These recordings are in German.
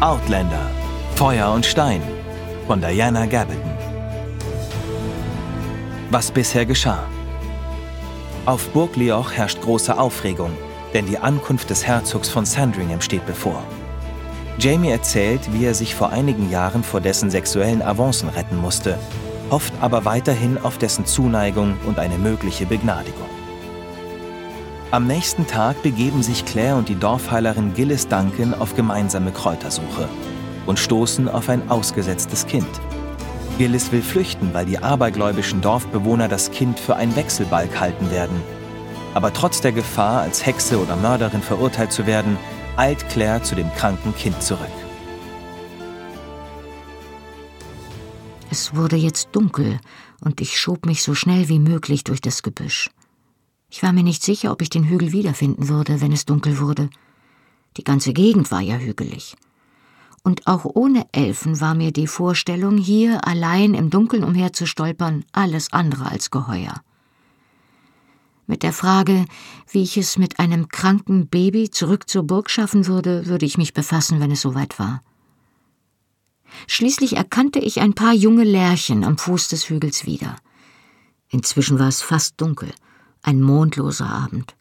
Outlander Feuer und Stein von Diana Gabaldon. Was bisher geschah. Auf Burg Lioch herrscht große Aufregung, denn die Ankunft des Herzogs von Sandringham steht bevor. Jamie erzählt, wie er sich vor einigen Jahren vor dessen sexuellen Avancen retten musste, hofft aber weiterhin auf dessen Zuneigung und eine mögliche Begnadigung. Am nächsten Tag begeben sich Claire und die Dorfheilerin Gillis Duncan auf gemeinsame Kräutersuche und stoßen auf ein ausgesetztes Kind. Gillis will flüchten, weil die abergläubischen Dorfbewohner das Kind für ein Wechselbalg halten werden. Aber trotz der Gefahr, als Hexe oder Mörderin verurteilt zu werden, eilt Claire zu dem kranken Kind zurück. Es wurde jetzt dunkel und ich schob mich so schnell wie möglich durch das Gebüsch. Ich war mir nicht sicher, ob ich den Hügel wiederfinden würde, wenn es dunkel wurde. Die ganze Gegend war ja hügelig. Und auch ohne Elfen war mir die Vorstellung, hier allein im Dunkeln umherzustolpern, alles andere als geheuer. Mit der Frage, wie ich es mit einem kranken Baby zurück zur Burg schaffen würde, würde ich mich befassen, wenn es soweit war. Schließlich erkannte ich ein paar junge Lärchen am Fuß des Hügels wieder. Inzwischen war es fast dunkel ein mondloser Abend.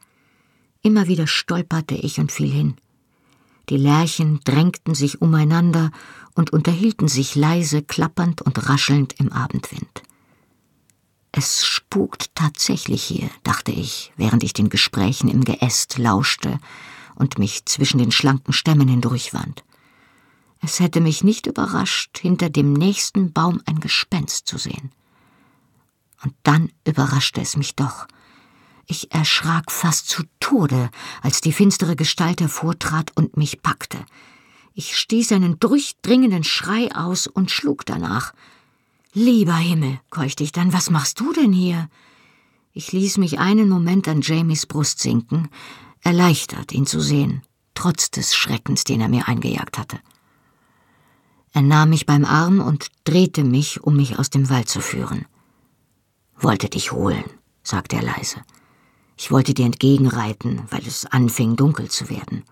Immer wieder stolperte ich und fiel hin. Die Lerchen drängten sich umeinander und unterhielten sich leise, klappernd und raschelnd im Abendwind. Es spukt tatsächlich hier, dachte ich, während ich den Gesprächen im Geäst lauschte und mich zwischen den schlanken Stämmen hindurchwand. Es hätte mich nicht überrascht, hinter dem nächsten Baum ein Gespenst zu sehen. Und dann überraschte es mich doch, ich erschrak fast zu Tode, als die finstere Gestalt hervortrat und mich packte. Ich stieß einen durchdringenden Schrei aus und schlug danach. Lieber Himmel, keuchte ich dann, was machst du denn hier? Ich ließ mich einen Moment an Jamies Brust sinken, erleichtert, ihn zu sehen, trotz des Schreckens, den er mir eingejagt hatte. Er nahm mich beim Arm und drehte mich, um mich aus dem Wald zu führen. Wollte dich holen, sagte er leise. Ich wollte dir entgegenreiten, weil es anfing dunkel zu werden.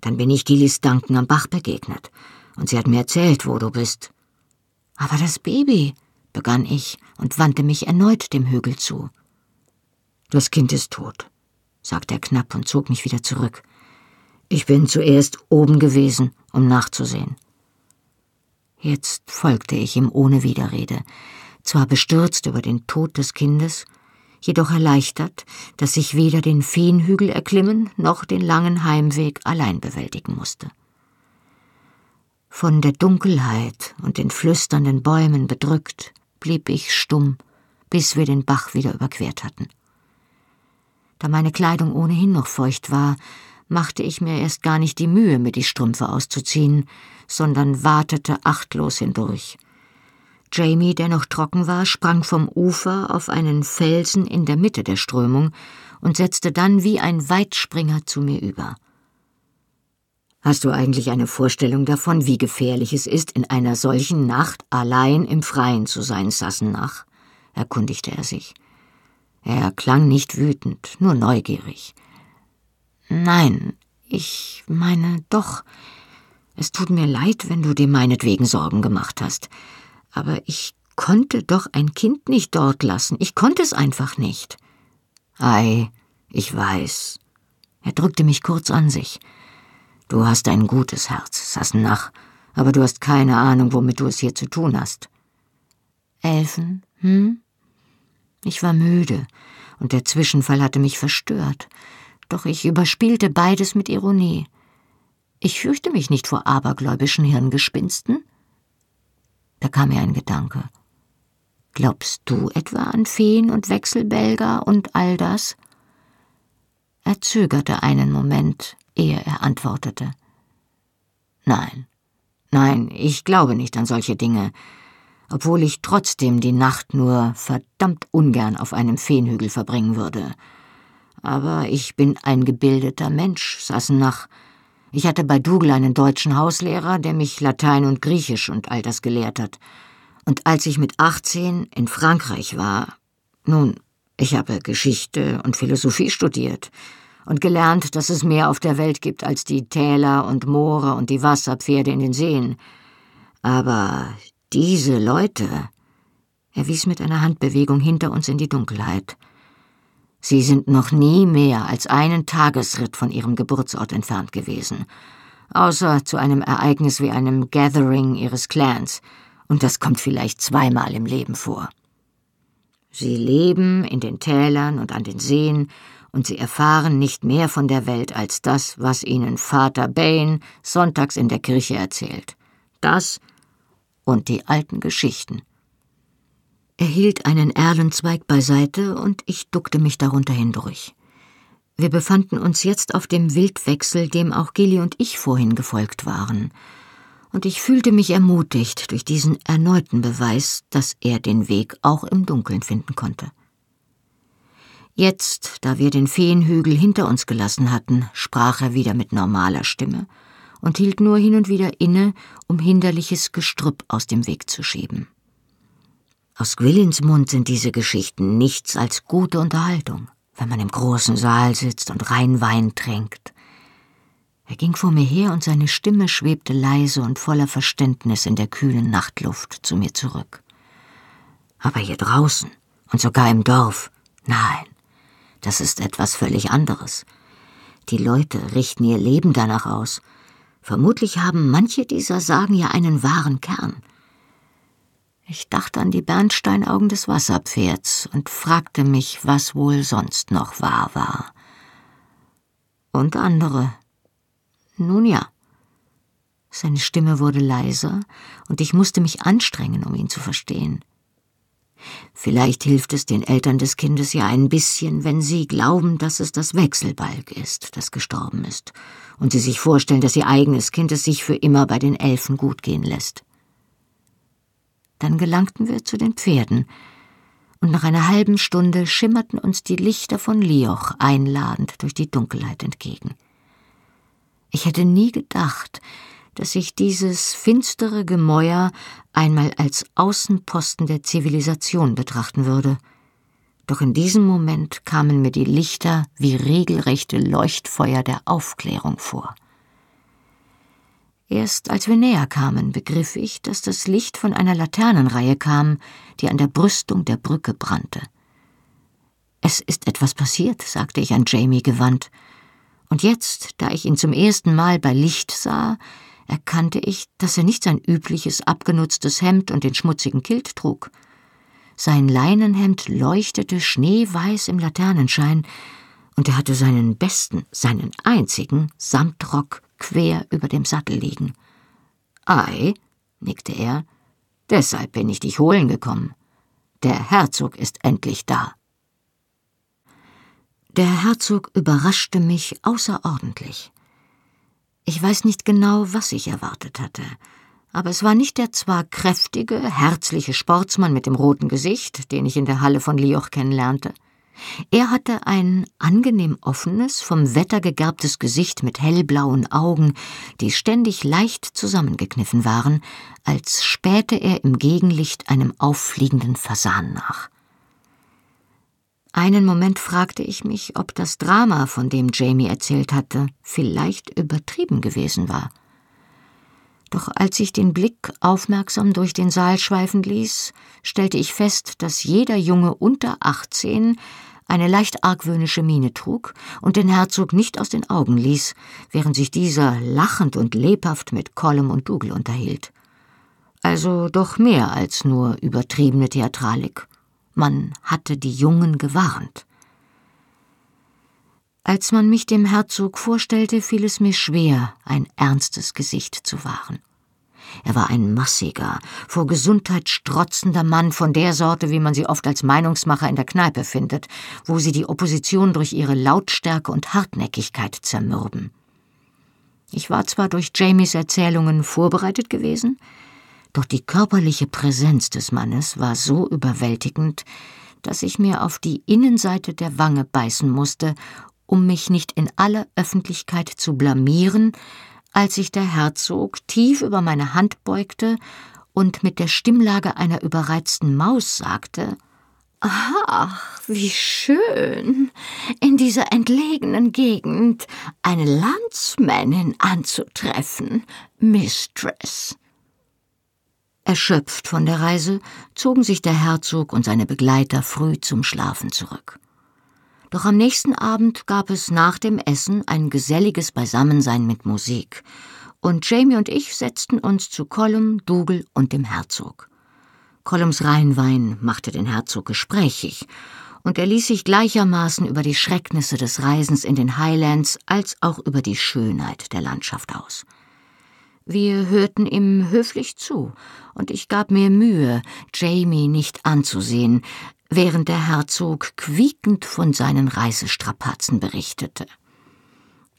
Dann bin ich Gillis Duncan am Bach begegnet, und sie hat mir erzählt, wo du bist. Aber das Baby, begann ich und wandte mich erneut dem Hügel zu. Das Kind ist tot, sagte er knapp und zog mich wieder zurück. Ich bin zuerst oben gewesen, um nachzusehen. Jetzt folgte ich ihm ohne Widerrede, zwar bestürzt über den Tod des Kindes, jedoch erleichtert, dass ich weder den Feenhügel erklimmen noch den langen Heimweg allein bewältigen musste. Von der Dunkelheit und den flüsternden Bäumen bedrückt, blieb ich stumm, bis wir den Bach wieder überquert hatten. Da meine Kleidung ohnehin noch feucht war, machte ich mir erst gar nicht die Mühe, mir die Strümpfe auszuziehen, sondern wartete achtlos hindurch – Jamie, der noch trocken war, sprang vom Ufer auf einen Felsen in der Mitte der Strömung und setzte dann wie ein Weitspringer zu mir über. Hast du eigentlich eine Vorstellung davon, wie gefährlich es ist, in einer solchen Nacht allein im Freien zu sein, Sassenach? erkundigte er sich. Er klang nicht wütend, nur neugierig. Nein, ich meine doch. Es tut mir leid, wenn du dir meinetwegen Sorgen gemacht hast. Aber ich konnte doch ein Kind nicht dort lassen. Ich konnte es einfach nicht. Ei, ich weiß. Er drückte mich kurz an sich. Du hast ein gutes Herz, Sassenach, aber du hast keine Ahnung, womit du es hier zu tun hast. Elfen, hm? Ich war müde, und der Zwischenfall hatte mich verstört, doch ich überspielte beides mit Ironie. Ich fürchte mich nicht vor abergläubischen Hirngespinsten, da kam mir ein Gedanke. Glaubst du etwa an Feen und Wechselbälger und all das? Er zögerte einen Moment, ehe er antwortete. Nein, nein, ich glaube nicht an solche Dinge, obwohl ich trotzdem die Nacht nur verdammt ungern auf einem Feenhügel verbringen würde. Aber ich bin ein gebildeter Mensch, Sassenach, ich hatte bei Dougal einen deutschen Hauslehrer, der mich Latein und Griechisch und all das gelehrt hat. Und als ich mit 18 in Frankreich war, nun, ich habe Geschichte und Philosophie studiert und gelernt, dass es mehr auf der Welt gibt als die Täler und Moore und die Wasserpferde in den Seen. Aber diese Leute, er wies mit einer Handbewegung hinter uns in die Dunkelheit. Sie sind noch nie mehr als einen Tagesritt von ihrem Geburtsort entfernt gewesen, außer zu einem Ereignis wie einem Gathering ihres Clans, und das kommt vielleicht zweimal im Leben vor. Sie leben in den Tälern und an den Seen und sie erfahren nicht mehr von der Welt als das, was ihnen Vater Bain sonntags in der Kirche erzählt. Das und die alten Geschichten. Er hielt einen Erlenzweig beiseite und ich duckte mich darunter hindurch. Wir befanden uns jetzt auf dem Wildwechsel, dem auch Gilly und ich vorhin gefolgt waren, und ich fühlte mich ermutigt durch diesen erneuten Beweis, dass er den Weg auch im Dunkeln finden konnte. Jetzt, da wir den Feenhügel hinter uns gelassen hatten, sprach er wieder mit normaler Stimme und hielt nur hin und wieder inne, um hinderliches Gestrüpp aus dem Weg zu schieben. Aus Gwillins Mund sind diese Geschichten nichts als gute Unterhaltung, wenn man im großen Saal sitzt und rein Wein tränkt. Er ging vor mir her und seine Stimme schwebte leise und voller Verständnis in der kühlen Nachtluft zu mir zurück. Aber hier draußen und sogar im Dorf, nein, das ist etwas völlig anderes. Die Leute richten ihr Leben danach aus. Vermutlich haben manche dieser Sagen ja einen wahren Kern. Ich dachte an die Bernsteinaugen des Wasserpferds und fragte mich, was wohl sonst noch wahr war. Und andere. Nun ja. Seine Stimme wurde leiser, und ich musste mich anstrengen, um ihn zu verstehen. Vielleicht hilft es den Eltern des Kindes ja ein bisschen, wenn sie glauben, dass es das Wechselbalg ist, das gestorben ist, und sie sich vorstellen, dass ihr eigenes Kind es sich für immer bei den Elfen gut gehen lässt. Dann gelangten wir zu den Pferden, und nach einer halben Stunde schimmerten uns die Lichter von Lioch einladend durch die Dunkelheit entgegen. Ich hätte nie gedacht, dass ich dieses finstere Gemäuer einmal als Außenposten der Zivilisation betrachten würde. Doch in diesem Moment kamen mir die Lichter wie regelrechte Leuchtfeuer der Aufklärung vor. Erst als wir näher kamen, begriff ich, dass das Licht von einer Laternenreihe kam, die an der Brüstung der Brücke brannte. Es ist etwas passiert, sagte ich an Jamie gewandt. Und jetzt, da ich ihn zum ersten Mal bei Licht sah, erkannte ich, dass er nicht sein übliches abgenutztes Hemd und den schmutzigen Kilt trug. Sein Leinenhemd leuchtete schneeweiß im Laternenschein, und er hatte seinen besten, seinen einzigen Samtrock quer über dem Sattel liegen. Ei, nickte er, deshalb bin ich dich holen gekommen. Der Herzog ist endlich da. Der Herzog überraschte mich außerordentlich. Ich weiß nicht genau, was ich erwartet hatte, aber es war nicht der zwar kräftige, herzliche Sportsmann mit dem roten Gesicht, den ich in der Halle von Lioch kennenlernte. Er hatte ein angenehm offenes, vom Wetter gegerbtes Gesicht mit hellblauen Augen, die ständig leicht zusammengekniffen waren, als spähte er im Gegenlicht einem auffliegenden Fasan nach. Einen Moment fragte ich mich, ob das Drama, von dem Jamie erzählt hatte, vielleicht übertrieben gewesen war. Doch als ich den Blick aufmerksam durch den Saal schweifen ließ, stellte ich fest, dass jeder Junge unter achtzehn eine leicht argwöhnische Miene trug und den Herzog nicht aus den Augen ließ, während sich dieser lachend und lebhaft mit Collum und Dougal unterhielt. Also doch mehr als nur übertriebene Theatralik. Man hatte die Jungen gewarnt. Als man mich dem Herzog vorstellte, fiel es mir schwer, ein ernstes Gesicht zu wahren. Er war ein massiger, vor Gesundheit strotzender Mann von der Sorte, wie man sie oft als Meinungsmacher in der Kneipe findet, wo sie die Opposition durch ihre Lautstärke und Hartnäckigkeit zermürben. Ich war zwar durch Jamies Erzählungen vorbereitet gewesen, doch die körperliche Präsenz des Mannes war so überwältigend, dass ich mir auf die Innenseite der Wange beißen musste, um mich nicht in aller Öffentlichkeit zu blamieren, als sich der Herzog tief über meine Hand beugte und mit der Stimmlage einer überreizten Maus sagte Ach, wie schön, in dieser entlegenen Gegend eine Landsmännin anzutreffen, Mistress. Erschöpft von der Reise zogen sich der Herzog und seine Begleiter früh zum Schlafen zurück. Doch am nächsten Abend gab es nach dem Essen ein geselliges Beisammensein mit Musik, und Jamie und ich setzten uns zu Colum, Dougal und dem Herzog. Colums Rheinwein machte den Herzog gesprächig, und er ließ sich gleichermaßen über die Schrecknisse des Reisens in den Highlands als auch über die Schönheit der Landschaft aus. Wir hörten ihm höflich zu, und ich gab mir Mühe, Jamie nicht anzusehen, während der Herzog quiekend von seinen Reisestrapazen berichtete.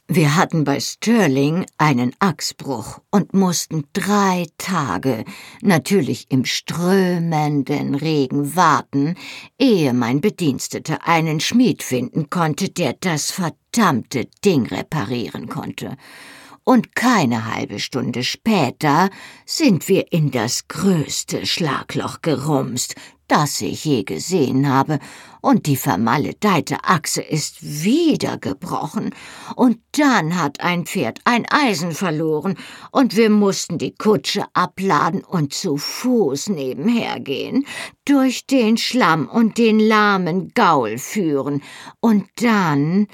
Wir hatten bei Stirling einen Achsbruch und mussten drei Tage, natürlich im strömenden Regen, warten, ehe mein Bediensteter einen Schmied finden konnte, der das verdammte Ding reparieren konnte und keine halbe Stunde später sind wir in das größte Schlagloch gerumst, das ich je gesehen habe, und die vermaledeite Achse ist wieder gebrochen, und dann hat ein Pferd ein Eisen verloren, und wir mussten die Kutsche abladen und zu Fuß nebenher gehen, durch den Schlamm und den lahmen Gaul führen, und dann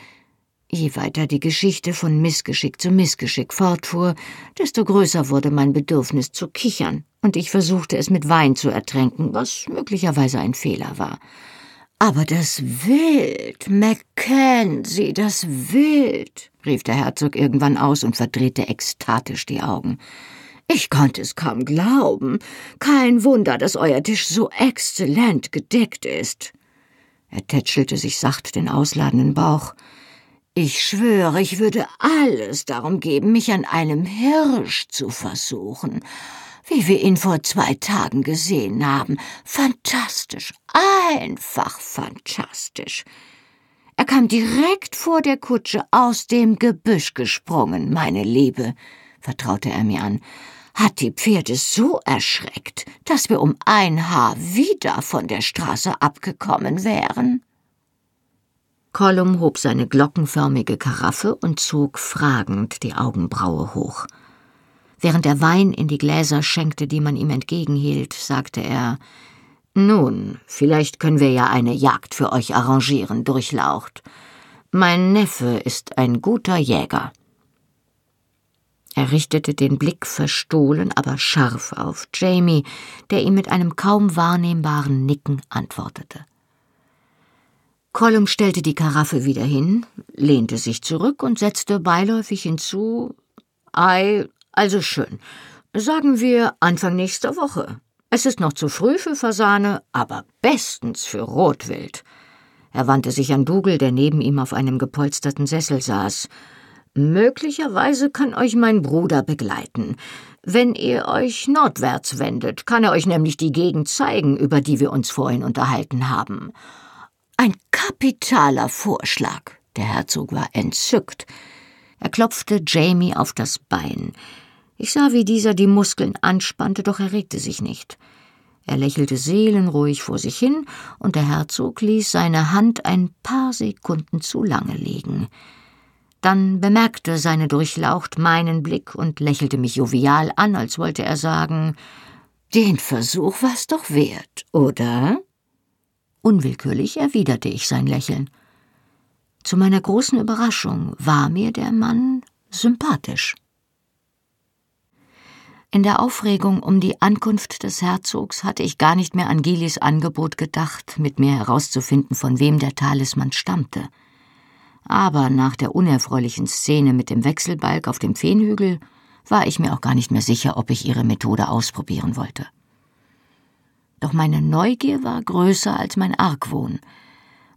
Je weiter die Geschichte von Missgeschick zu Missgeschick fortfuhr, desto größer wurde mein Bedürfnis zu kichern, und ich versuchte es mit Wein zu ertränken, was möglicherweise ein Fehler war. Aber das Wild, Mackenzie, das Wild, rief der Herzog irgendwann aus und verdrehte ekstatisch die Augen. Ich konnte es kaum glauben. Kein Wunder, dass euer Tisch so exzellent gedeckt ist. Er tätschelte sich sacht den ausladenden Bauch. Ich schwöre, ich würde alles darum geben, mich an einem Hirsch zu versuchen, wie wir ihn vor zwei Tagen gesehen haben. Fantastisch, einfach fantastisch. Er kam direkt vor der Kutsche aus dem Gebüsch gesprungen, meine Liebe, vertraute er mir an, hat die Pferde so erschreckt, dass wir um ein Haar wieder von der Straße abgekommen wären. Kollum hob seine glockenförmige Karaffe und zog fragend die Augenbraue hoch. Während er Wein in die Gläser schenkte, die man ihm entgegenhielt, sagte er Nun, vielleicht können wir ja eine Jagd für euch arrangieren, Durchlaucht. Mein Neffe ist ein guter Jäger. Er richtete den Blick verstohlen, aber scharf auf Jamie, der ihm mit einem kaum wahrnehmbaren Nicken antwortete. Colum stellte die Karaffe wieder hin, lehnte sich zurück und setzte beiläufig hinzu Ei, also schön. Sagen wir Anfang nächster Woche. Es ist noch zu früh für Fasane, aber bestens für Rotwild. Er wandte sich an Dougal, der neben ihm auf einem gepolsterten Sessel saß. Möglicherweise kann euch mein Bruder begleiten. Wenn ihr euch nordwärts wendet, kann er euch nämlich die Gegend zeigen, über die wir uns vorhin unterhalten haben. Ein kapitaler Vorschlag. Der Herzog war entzückt. Er klopfte Jamie auf das Bein. Ich sah, wie dieser die Muskeln anspannte, doch er regte sich nicht. Er lächelte seelenruhig vor sich hin, und der Herzog ließ seine Hand ein paar Sekunden zu lange liegen. Dann bemerkte seine Durchlaucht meinen Blick und lächelte mich jovial an, als wollte er sagen Den Versuch war's doch wert, oder? Unwillkürlich erwiderte ich sein Lächeln. Zu meiner großen Überraschung war mir der Mann sympathisch. In der Aufregung um die Ankunft des Herzogs hatte ich gar nicht mehr an Gilis Angebot gedacht, mit mir herauszufinden, von wem der Talisman stammte. Aber nach der unerfreulichen Szene mit dem Wechselbalg auf dem Feenhügel war ich mir auch gar nicht mehr sicher, ob ich ihre Methode ausprobieren wollte. Doch meine Neugier war größer als mein Argwohn.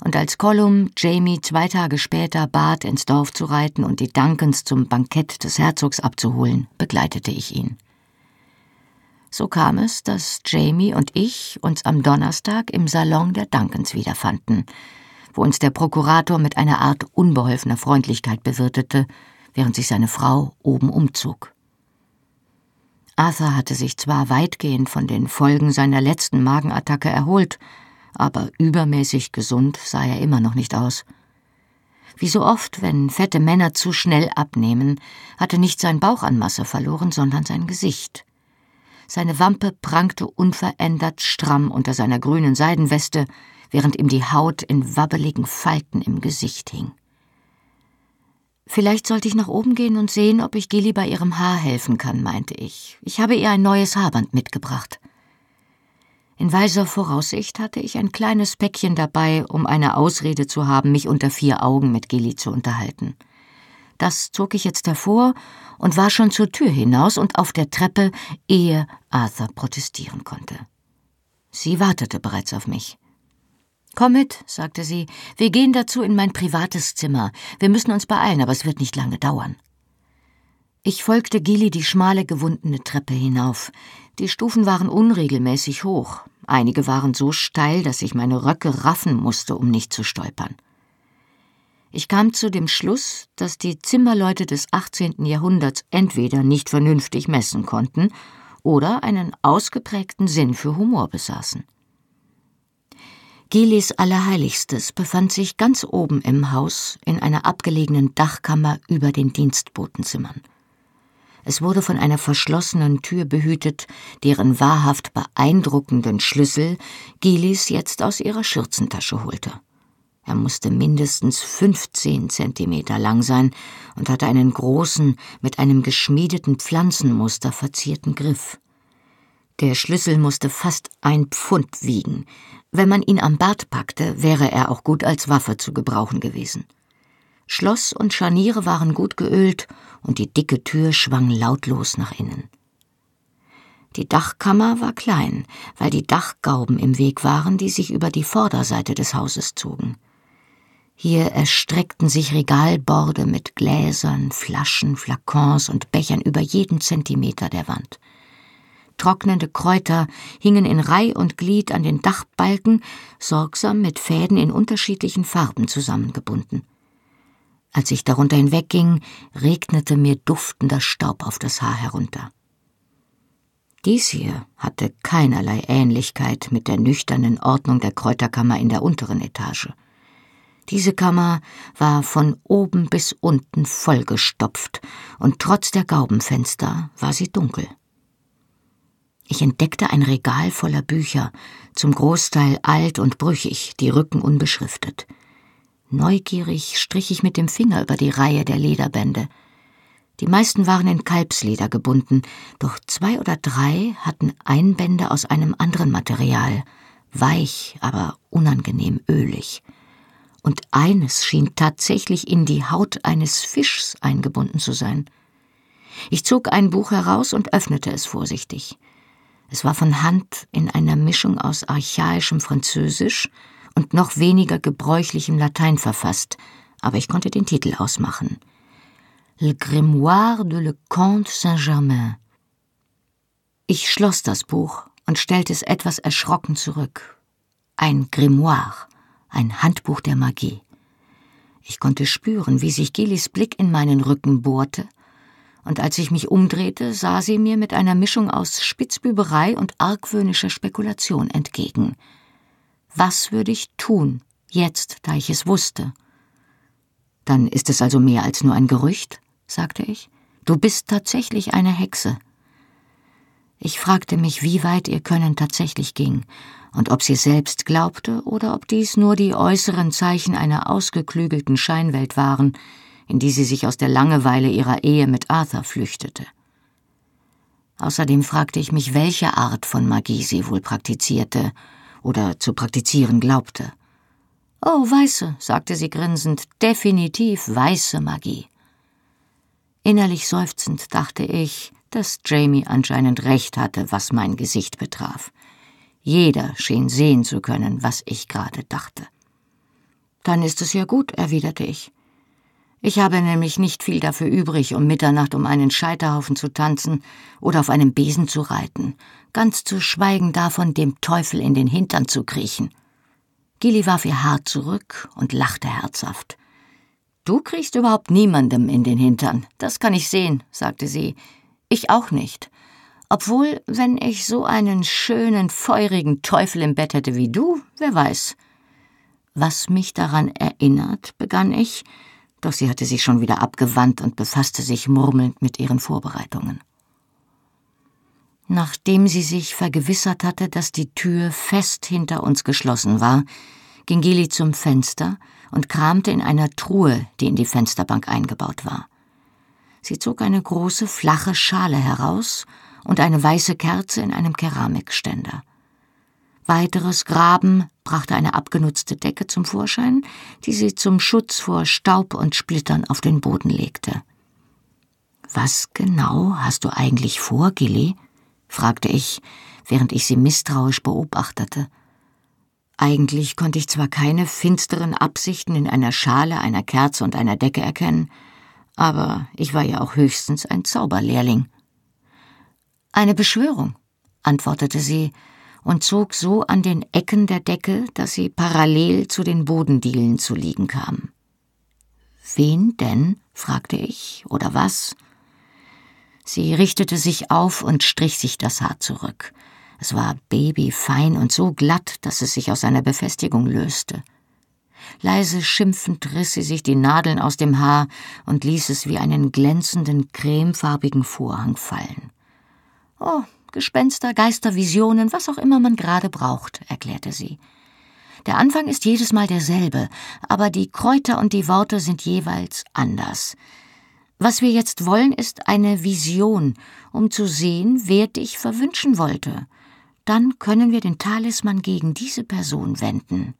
Und als Colum Jamie zwei Tage später bat, ins Dorf zu reiten und die Duncans zum Bankett des Herzogs abzuholen, begleitete ich ihn. So kam es, dass Jamie und ich uns am Donnerstag im Salon der Duncans wiederfanden, wo uns der Prokurator mit einer Art unbeholfener Freundlichkeit bewirtete, während sich seine Frau oben umzog. Arthur hatte sich zwar weitgehend von den Folgen seiner letzten Magenattacke erholt, aber übermäßig gesund sah er immer noch nicht aus. Wie so oft, wenn fette Männer zu schnell abnehmen, hatte nicht sein Bauch an Masse verloren, sondern sein Gesicht. Seine Wampe prangte unverändert stramm unter seiner grünen Seidenweste, während ihm die Haut in wabbeligen Falten im Gesicht hing. Vielleicht sollte ich nach oben gehen und sehen, ob ich Gilly bei ihrem Haar helfen kann, meinte ich. Ich habe ihr ein neues Haarband mitgebracht. In weiser Voraussicht hatte ich ein kleines Päckchen dabei, um eine Ausrede zu haben, mich unter vier Augen mit Gilly zu unterhalten. Das zog ich jetzt hervor und war schon zur Tür hinaus und auf der Treppe, ehe Arthur protestieren konnte. Sie wartete bereits auf mich. Komm mit, sagte sie, wir gehen dazu in mein privates Zimmer. Wir müssen uns beeilen, aber es wird nicht lange dauern. Ich folgte Gilly die schmale, gewundene Treppe hinauf. Die Stufen waren unregelmäßig hoch. Einige waren so steil, dass ich meine Röcke raffen musste, um nicht zu stolpern. Ich kam zu dem Schluss, dass die Zimmerleute des 18. Jahrhunderts entweder nicht vernünftig messen konnten oder einen ausgeprägten Sinn für Humor besaßen. Gilis Allerheiligstes befand sich ganz oben im Haus in einer abgelegenen Dachkammer über den Dienstbotenzimmern. Es wurde von einer verschlossenen Tür behütet, deren wahrhaft beeindruckenden Schlüssel Gilis jetzt aus ihrer Schürzentasche holte. Er musste mindestens 15 Zentimeter lang sein und hatte einen großen, mit einem geschmiedeten Pflanzenmuster verzierten Griff. Der Schlüssel musste fast ein Pfund wiegen, wenn man ihn am Bart packte, wäre er auch gut als Waffe zu gebrauchen gewesen. Schloss und Scharniere waren gut geölt und die dicke Tür schwang lautlos nach innen. Die Dachkammer war klein, weil die Dachgauben im Weg waren, die sich über die Vorderseite des Hauses zogen. Hier erstreckten sich Regalborde mit Gläsern, Flaschen, Flakons und Bechern über jeden Zentimeter der Wand. Trocknende Kräuter hingen in Reih und Glied an den Dachbalken, sorgsam mit Fäden in unterschiedlichen Farben zusammengebunden. Als ich darunter hinwegging, regnete mir duftender Staub auf das Haar herunter. Dies hier hatte keinerlei Ähnlichkeit mit der nüchternen Ordnung der Kräuterkammer in der unteren Etage. Diese Kammer war von oben bis unten vollgestopft, und trotz der Gaubenfenster war sie dunkel. Ich entdeckte ein Regal voller Bücher, zum Großteil alt und brüchig, die Rücken unbeschriftet. Neugierig strich ich mit dem Finger über die Reihe der Lederbände. Die meisten waren in Kalbsleder gebunden, doch zwei oder drei hatten Einbände aus einem anderen Material, weich, aber unangenehm ölig. Und eines schien tatsächlich in die Haut eines Fischs eingebunden zu sein. Ich zog ein Buch heraus und öffnete es vorsichtig. Es war von Hand in einer Mischung aus archaischem Französisch und noch weniger gebräuchlichem Latein verfasst, aber ich konnte den Titel ausmachen. Le Grimoire de le Comte Saint-Germain. Ich schloss das Buch und stellte es etwas erschrocken zurück. Ein Grimoire, ein Handbuch der Magie. Ich konnte spüren, wie sich Gillis Blick in meinen Rücken bohrte und als ich mich umdrehte, sah sie mir mit einer Mischung aus Spitzbüberei und argwöhnischer Spekulation entgegen. Was würde ich tun, jetzt, da ich es wusste? Dann ist es also mehr als nur ein Gerücht, sagte ich. Du bist tatsächlich eine Hexe. Ich fragte mich, wie weit ihr Können tatsächlich ging und ob sie selbst glaubte oder ob dies nur die äußeren Zeichen einer ausgeklügelten Scheinwelt waren, in die sie sich aus der Langeweile ihrer Ehe mit Arthur flüchtete. Außerdem fragte ich mich, welche Art von Magie sie wohl praktizierte oder zu praktizieren glaubte. Oh, weiße, sagte sie grinsend, definitiv weiße Magie. Innerlich seufzend dachte ich, dass Jamie anscheinend recht hatte, was mein Gesicht betraf. Jeder schien sehen zu können, was ich gerade dachte. Dann ist es ja gut, erwiderte ich. Ich habe nämlich nicht viel dafür übrig, um Mitternacht um einen Scheiterhaufen zu tanzen oder auf einem Besen zu reiten, ganz zu schweigen davon, dem Teufel in den Hintern zu kriechen. Gilly warf ihr Haar zurück und lachte herzhaft. Du kriechst überhaupt niemandem in den Hintern, das kann ich sehen, sagte sie. Ich auch nicht. Obwohl, wenn ich so einen schönen, feurigen Teufel im Bett hätte wie du, wer weiß. Was mich daran erinnert, begann ich, doch sie hatte sich schon wieder abgewandt und befasste sich murmelnd mit ihren Vorbereitungen. Nachdem sie sich vergewissert hatte, dass die Tür fest hinter uns geschlossen war, ging Gili zum Fenster und kramte in einer Truhe, die in die Fensterbank eingebaut war. Sie zog eine große, flache Schale heraus und eine weiße Kerze in einem Keramikständer. Weiteres Graben brachte eine abgenutzte Decke zum Vorschein, die sie zum Schutz vor Staub und Splittern auf den Boden legte. Was genau hast du eigentlich vor, Gilly? fragte ich, während ich sie misstrauisch beobachtete. Eigentlich konnte ich zwar keine finsteren Absichten in einer Schale, einer Kerze und einer Decke erkennen, aber ich war ja auch höchstens ein Zauberlehrling. Eine Beschwörung, antwortete sie und zog so an den Ecken der Decke, dass sie parallel zu den Bodendielen zu liegen kam. Wen denn? fragte ich, oder was? Sie richtete sich auf und strich sich das Haar zurück. Es war babyfein und so glatt, dass es sich aus einer Befestigung löste. Leise schimpfend riss sie sich die Nadeln aus dem Haar und ließ es wie einen glänzenden, cremefarbigen Vorhang fallen. Oh, Gespenster, Geister, Visionen, was auch immer man gerade braucht, erklärte sie. Der Anfang ist jedes Mal derselbe, aber die Kräuter und die Worte sind jeweils anders. Was wir jetzt wollen, ist eine Vision, um zu sehen, wer dich verwünschen wollte. Dann können wir den Talisman gegen diese Person wenden.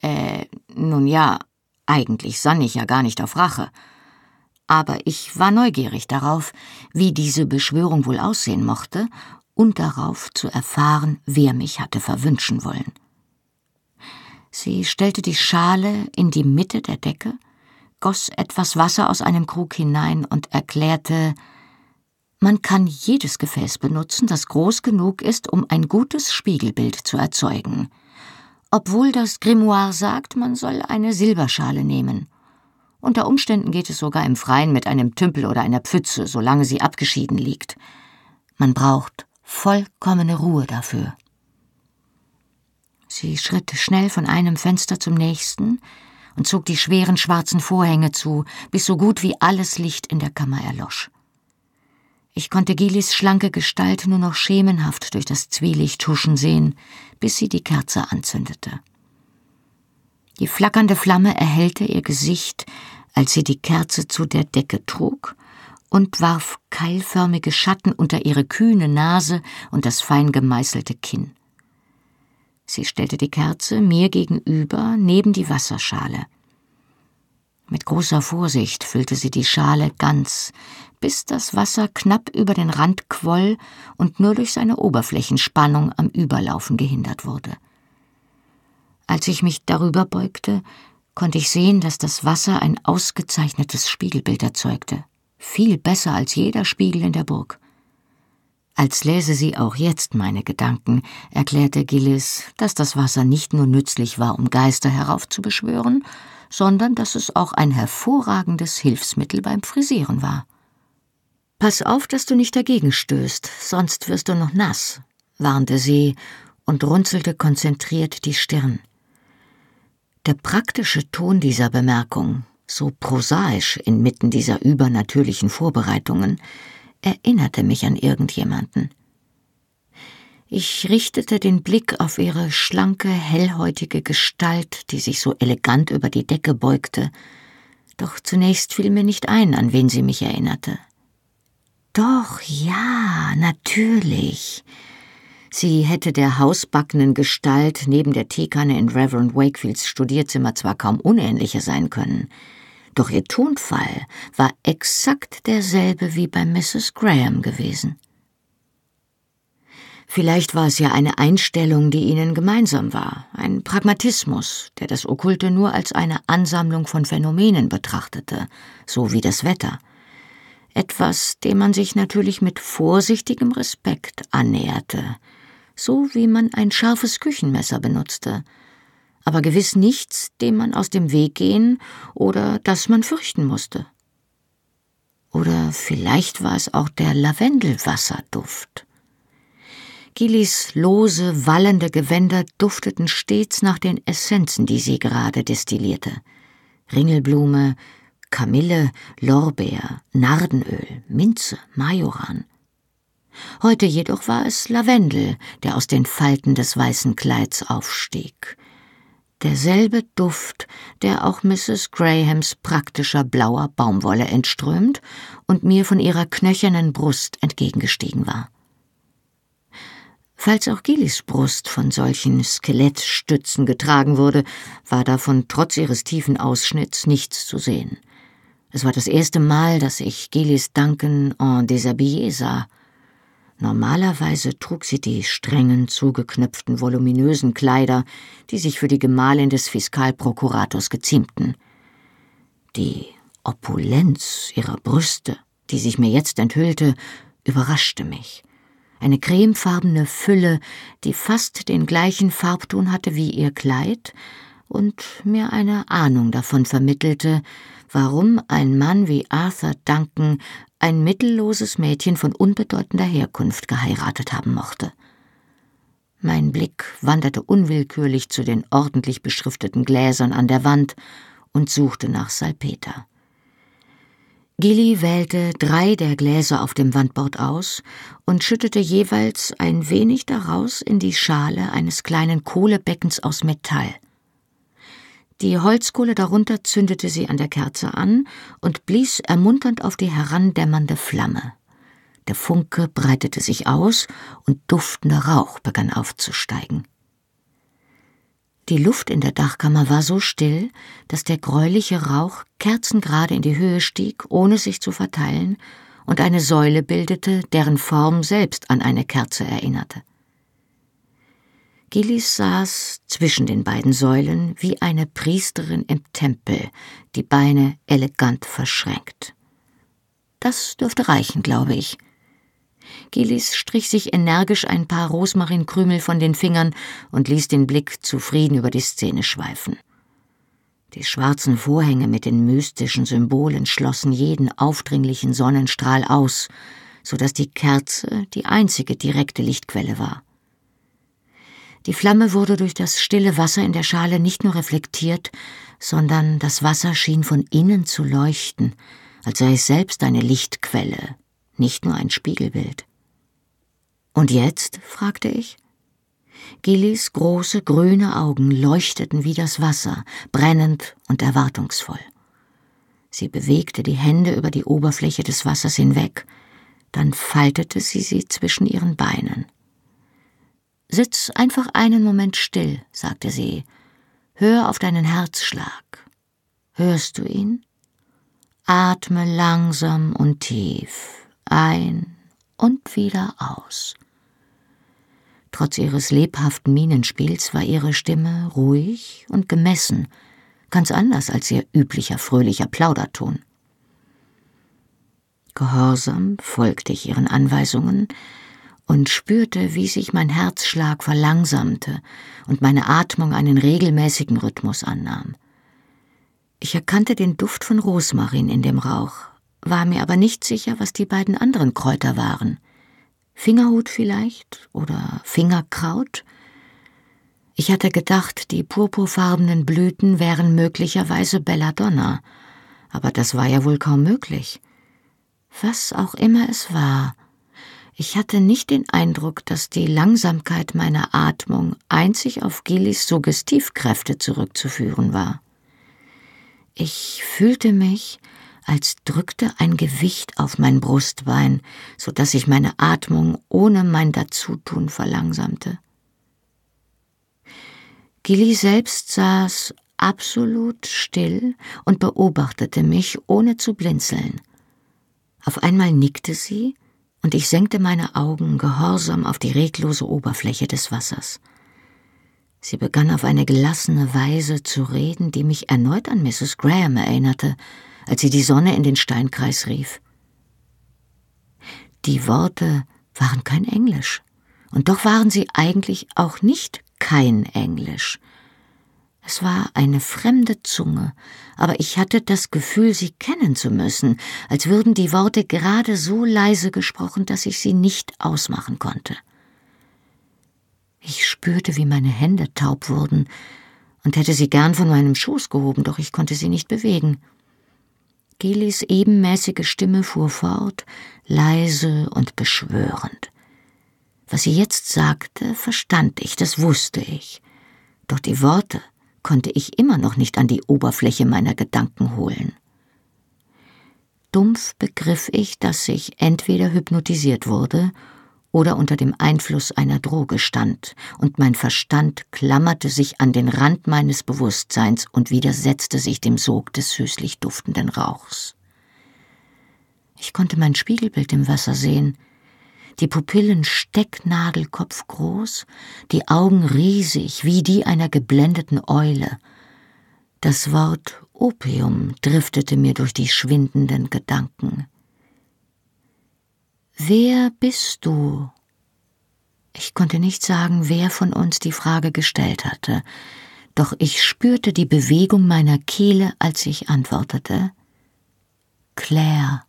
Äh, nun ja, eigentlich sann ich ja gar nicht auf Rache. Aber ich war neugierig darauf, wie diese Beschwörung wohl aussehen mochte und darauf zu erfahren, wer mich hatte verwünschen wollen. Sie stellte die Schale in die Mitte der Decke, goss etwas Wasser aus einem Krug hinein und erklärte, man kann jedes Gefäß benutzen, das groß genug ist, um ein gutes Spiegelbild zu erzeugen obwohl das Grimoire sagt, man soll eine Silberschale nehmen. Unter Umständen geht es sogar im Freien mit einem Tümpel oder einer Pfütze, solange sie abgeschieden liegt. Man braucht vollkommene Ruhe dafür. Sie schritt schnell von einem Fenster zum nächsten und zog die schweren schwarzen Vorhänge zu, bis so gut wie alles Licht in der Kammer erlosch. Ich konnte Gilis schlanke Gestalt nur noch schemenhaft durch das Zwielicht huschen sehen, bis sie die Kerze anzündete. Die flackernde Flamme erhellte ihr Gesicht, als sie die Kerze zu der Decke trug und warf keilförmige Schatten unter ihre kühne Nase und das fein gemeißelte Kinn. Sie stellte die Kerze mir gegenüber neben die Wasserschale. Mit großer Vorsicht füllte sie die Schale ganz, bis das Wasser knapp über den Rand quoll und nur durch seine Oberflächenspannung am Überlaufen gehindert wurde. Als ich mich darüber beugte, konnte ich sehen, dass das Wasser ein ausgezeichnetes Spiegelbild erzeugte, viel besser als jeder Spiegel in der Burg. Als läse sie auch jetzt meine Gedanken, erklärte Gillis, dass das Wasser nicht nur nützlich war, um Geister heraufzubeschwören, sondern dass es auch ein hervorragendes Hilfsmittel beim Frisieren war. Pass auf, dass du nicht dagegen stößt, sonst wirst du noch nass, warnte sie und runzelte konzentriert die Stirn. Der praktische Ton dieser Bemerkung, so prosaisch inmitten dieser übernatürlichen Vorbereitungen, erinnerte mich an irgendjemanden. Ich richtete den Blick auf ihre schlanke, hellhäutige Gestalt, die sich so elegant über die Decke beugte, doch zunächst fiel mir nicht ein, an wen sie mich erinnerte. Doch, ja, natürlich. Sie hätte der hausbackenen Gestalt neben der Teekanne in Reverend Wakefields Studierzimmer zwar kaum unähnlicher sein können, doch ihr Tonfall war exakt derselbe wie bei Mrs. Graham gewesen. Vielleicht war es ja eine Einstellung, die ihnen gemeinsam war, ein Pragmatismus, der das Okkulte nur als eine Ansammlung von Phänomenen betrachtete, so wie das Wetter – etwas, dem man sich natürlich mit vorsichtigem Respekt annäherte, so wie man ein scharfes Küchenmesser benutzte, aber gewiss nichts, dem man aus dem Weg gehen oder das man fürchten musste. Oder vielleicht war es auch der Lavendelwasserduft. Gillis lose, wallende Gewänder dufteten stets nach den Essenzen, die sie gerade destillierte. Ringelblume, Kamille, Lorbeer, Nardenöl, Minze, Majoran. Heute jedoch war es Lavendel, der aus den Falten des weißen Kleids aufstieg. Derselbe Duft, der auch Mrs. Grahams praktischer blauer Baumwolle entströmt und mir von ihrer knöchernen Brust entgegengestiegen war. Falls auch Gillis Brust von solchen Skelettstützen getragen wurde, war davon trotz ihres tiefen Ausschnitts nichts zu sehen. Es war das erste Mal, dass ich Gillis Duncan en déshabillé sah. Normalerweise trug sie die strengen, zugeknöpften, voluminösen Kleider, die sich für die Gemahlin des Fiskalprokurators geziemten. Die Opulenz ihrer Brüste, die sich mir jetzt enthüllte, überraschte mich eine cremefarbene Fülle, die fast den gleichen Farbton hatte wie ihr Kleid und mir eine Ahnung davon vermittelte, warum ein Mann wie Arthur Duncan ein mittelloses Mädchen von unbedeutender Herkunft geheiratet haben mochte. Mein Blick wanderte unwillkürlich zu den ordentlich beschrifteten Gläsern an der Wand und suchte nach Salpeter. Gilly wählte drei der Gläser auf dem Wandbord aus und schüttete jeweils ein wenig daraus in die Schale eines kleinen Kohlebeckens aus Metall. Die Holzkohle darunter zündete sie an der Kerze an und blies ermunternd auf die herandämmernde Flamme. Der Funke breitete sich aus und duftender Rauch begann aufzusteigen. Die Luft in der Dachkammer war so still, dass der gräuliche Rauch kerzengerade in die Höhe stieg, ohne sich zu verteilen, und eine Säule bildete, deren Form selbst an eine Kerze erinnerte. Gillis saß zwischen den beiden Säulen wie eine Priesterin im Tempel, die Beine elegant verschränkt. Das dürfte reichen, glaube ich. Gillis strich sich energisch ein paar Rosmarinkrümel von den Fingern und ließ den Blick zufrieden über die Szene schweifen. Die schwarzen Vorhänge mit den mystischen Symbolen schlossen jeden aufdringlichen Sonnenstrahl aus, so dass die Kerze die einzige direkte Lichtquelle war. Die Flamme wurde durch das stille Wasser in der Schale nicht nur reflektiert, sondern das Wasser schien von innen zu leuchten, als sei es selbst eine Lichtquelle, nicht nur ein Spiegelbild. Und jetzt? fragte ich. Gillis große grüne Augen leuchteten wie das Wasser, brennend und erwartungsvoll. Sie bewegte die Hände über die Oberfläche des Wassers hinweg, dann faltete sie sie zwischen ihren Beinen. Sitz einfach einen Moment still, sagte sie. Hör auf deinen Herzschlag. Hörst du ihn? Atme langsam und tief ein und wieder aus. Trotz ihres lebhaften Mienenspiels war ihre Stimme ruhig und gemessen, ganz anders als ihr üblicher fröhlicher Plauderton. Gehorsam folgte ich ihren Anweisungen und spürte, wie sich mein Herzschlag verlangsamte und meine Atmung einen regelmäßigen Rhythmus annahm. Ich erkannte den Duft von Rosmarin in dem Rauch, war mir aber nicht sicher, was die beiden anderen Kräuter waren. Fingerhut vielleicht oder Fingerkraut? Ich hatte gedacht, die purpurfarbenen Blüten wären möglicherweise Belladonna, aber das war ja wohl kaum möglich. Was auch immer es war, ich hatte nicht den Eindruck, dass die Langsamkeit meiner Atmung einzig auf Gillis Suggestivkräfte zurückzuführen war. Ich fühlte mich, als drückte ein Gewicht auf mein Brustbein, so dass ich meine Atmung ohne mein Dazutun verlangsamte. Gilly selbst saß absolut still und beobachtete mich, ohne zu blinzeln. Auf einmal nickte sie, und ich senkte meine Augen gehorsam auf die reglose Oberfläche des Wassers. Sie begann auf eine gelassene Weise zu reden, die mich erneut an Mrs. Graham erinnerte, als sie die Sonne in den Steinkreis rief. Die Worte waren kein Englisch, und doch waren sie eigentlich auch nicht kein Englisch. Es war eine fremde Zunge, aber ich hatte das Gefühl, sie kennen zu müssen, als würden die Worte gerade so leise gesprochen, dass ich sie nicht ausmachen konnte. Ich spürte, wie meine Hände taub wurden und hätte sie gern von meinem Schoß gehoben, doch ich konnte sie nicht bewegen. Gilis ebenmäßige Stimme fuhr fort, leise und beschwörend. Was sie jetzt sagte, verstand ich, das wusste ich. Doch die Worte konnte ich immer noch nicht an die Oberfläche meiner Gedanken holen. Dumpf begriff ich, dass ich entweder hypnotisiert wurde oder unter dem Einfluss einer Droge stand, und mein Verstand klammerte sich an den Rand meines Bewusstseins und widersetzte sich dem Sog des süßlich duftenden Rauchs. Ich konnte mein Spiegelbild im Wasser sehen, die Pupillen stecknadelkopfgroß, die Augen riesig wie die einer geblendeten Eule. Das Wort Opium driftete mir durch die schwindenden Gedanken. Wer bist du? Ich konnte nicht sagen, wer von uns die Frage gestellt hatte, doch ich spürte die Bewegung meiner Kehle, als ich antwortete. Claire.